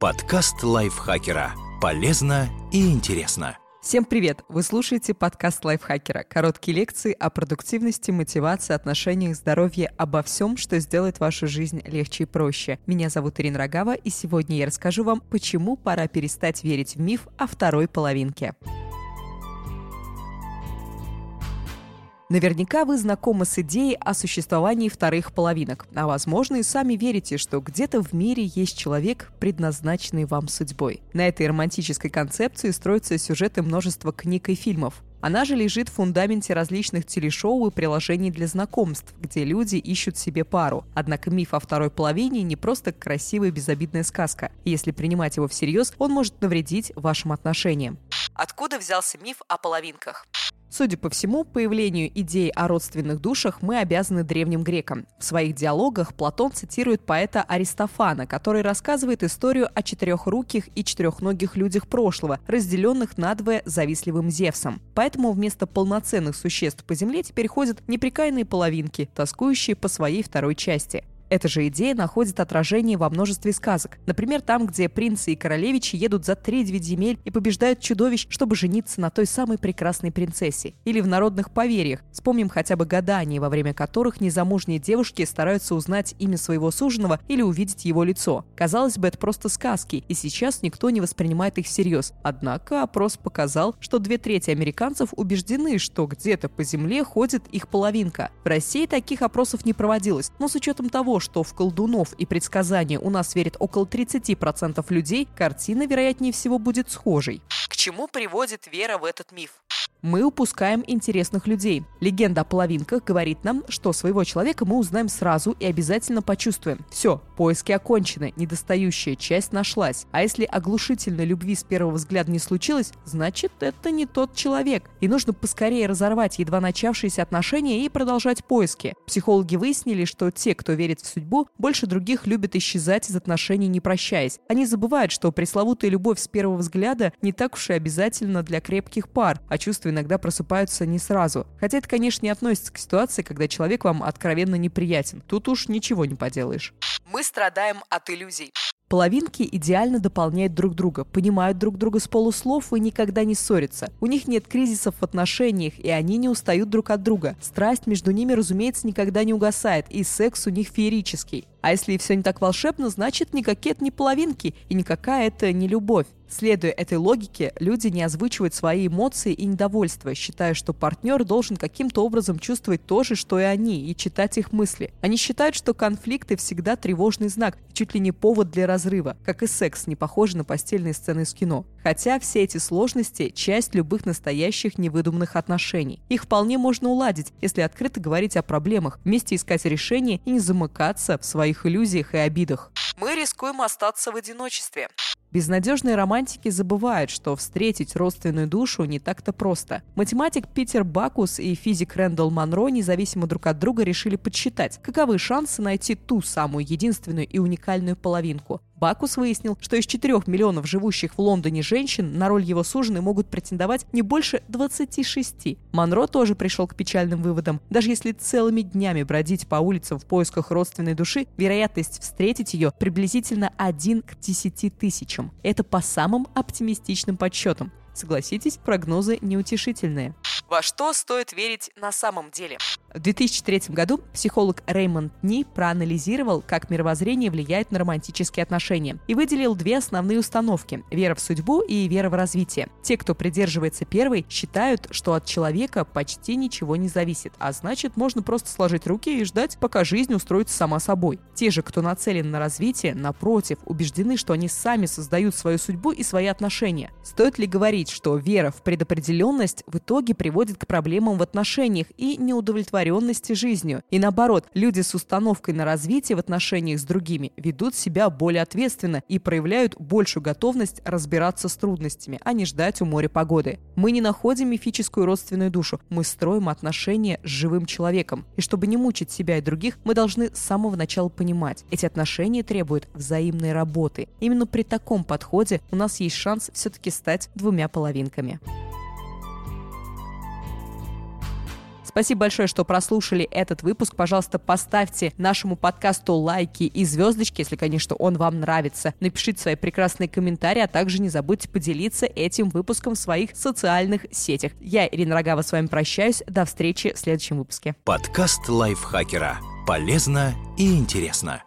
Подкаст лайфхакера. Полезно и интересно. Всем привет! Вы слушаете подкаст лайфхакера. Короткие лекции о продуктивности, мотивации, отношениях, здоровье, обо всем, что сделает вашу жизнь легче и проще. Меня зовут Ирина Рогава, и сегодня я расскажу вам, почему пора перестать верить в миф о второй половинке. Наверняка вы знакомы с идеей о существовании вторых половинок, а возможно и сами верите, что где-то в мире есть человек, предназначенный вам судьбой. На этой романтической концепции строятся сюжеты множества книг и фильмов. Она же лежит в фундаменте различных телешоу и приложений для знакомств, где люди ищут себе пару. Однако миф о второй половине не просто красивая безобидная сказка. если принимать его всерьез, он может навредить вашим отношениям. Откуда взялся миф о половинках? Судя по всему, появлению идеи о родственных душах мы обязаны древним грекам. В своих диалогах Платон цитирует поэта Аристофана, который рассказывает историю о четырехруких и четырехногих людях прошлого, разделенных надвое завистливым Зевсом. Поэтому вместо полноценных существ по земле теперь ходят неприкаянные половинки, тоскующие по своей второй части. Эта же идея находит отражение во множестве сказок. Например, там, где принцы и королевичи едут за тридевять земель и побеждают чудовищ, чтобы жениться на той самой прекрасной принцессе. Или в народных поверьях. Вспомним хотя бы гадания, во время которых незамужние девушки стараются узнать имя своего суженого или увидеть его лицо. Казалось бы, это просто сказки, и сейчас никто не воспринимает их всерьез. Однако опрос показал, что две трети американцев убеждены, что где-то по земле ходит их половинка. В России таких опросов не проводилось, но с учетом того, что в колдунов и предсказания у нас верит около 30% людей, картина, вероятнее всего, будет схожей. К чему приводит вера в этот миф? Мы упускаем интересных людей. Легенда о половинках говорит нам, что своего человека мы узнаем сразу и обязательно почувствуем. Все, поиски окончены, недостающая часть нашлась. А если оглушительной любви с первого взгляда не случилось, значит это не тот человек. И нужно поскорее разорвать едва начавшиеся отношения и продолжать поиски. Психологи выяснили, что те, кто верит в судьбу, больше других любят исчезать из отношений не прощаясь. Они забывают, что пресловутая любовь с первого взгляда не так уж и обязательно для крепких пар, а чувство иногда просыпаются не сразу. Хотя это, конечно, не относится к ситуации, когда человек вам откровенно неприятен. Тут уж ничего не поделаешь. Мы страдаем от иллюзий. Половинки идеально дополняют друг друга, понимают друг друга с полуслов и никогда не ссорятся. У них нет кризисов в отношениях, и они не устают друг от друга. Страсть между ними, разумеется, никогда не угасает, и секс у них феерический. А если все не так волшебно, значит никакие это не половинки, и никакая это не любовь. Следуя этой логике, люди не озвучивают свои эмоции и недовольство, считая, что партнер должен каким-то образом чувствовать то же, что и они, и читать их мысли. Они считают, что конфликты всегда тревожный знак, чуть ли не повод для разрыва, как и секс, не похожий на постельные сцены из кино. Хотя все эти сложности – часть любых настоящих невыдуманных отношений. Их вполне можно уладить, если открыто говорить о проблемах, вместе искать решения и не замыкаться в своих иллюзиях и обидах. Мы рискуем остаться в одиночестве. Безнадежные романтики забывают, что встретить родственную душу не так-то просто. Математик Питер Бакус и физик Рэндалл Монро независимо друг от друга решили подсчитать, каковы шансы найти ту самую единственную и уникальную половинку. Бакус выяснил, что из 4 миллионов живущих в Лондоне женщин на роль его суженой могут претендовать не больше 26. Монро тоже пришел к печальным выводам. Даже если целыми днями бродить по улицам в поисках родственной души, вероятность встретить ее приблизительно 1 к 10 тысячам. Это по самым оптимистичным подсчетам. Согласитесь, прогнозы неутешительные. Во что стоит верить на самом деле? В 2003 году психолог Реймонд Ни проанализировал, как мировоззрение влияет на романтические отношения, и выделил две основные установки – вера в судьбу и вера в развитие. Те, кто придерживается первой, считают, что от человека почти ничего не зависит, а значит, можно просто сложить руки и ждать, пока жизнь устроится сама собой. Те же, кто нацелен на развитие, напротив, убеждены, что они сами создают свою судьбу и свои отношения. Стоит ли говорить, что вера в предопределенность в итоге приводит к проблемам в отношениях и неудовлетворенности удовлетворенности жизнью. И наоборот, люди с установкой на развитие в отношениях с другими ведут себя более ответственно и проявляют большую готовность разбираться с трудностями, а не ждать у моря погоды. Мы не находим мифическую родственную душу, мы строим отношения с живым человеком. И чтобы не мучить себя и других, мы должны с самого начала понимать, эти отношения требуют взаимной работы. Именно при таком подходе у нас есть шанс все-таки стать двумя половинками. Спасибо большое, что прослушали этот выпуск. Пожалуйста, поставьте нашему подкасту лайки и звездочки, если, конечно, он вам нравится. Напишите свои прекрасные комментарии, а также не забудьте поделиться этим выпуском в своих социальных сетях. Я, Ирина Рогава, с вами прощаюсь. До встречи в следующем выпуске. Подкаст лайфхакера. Полезно и интересно.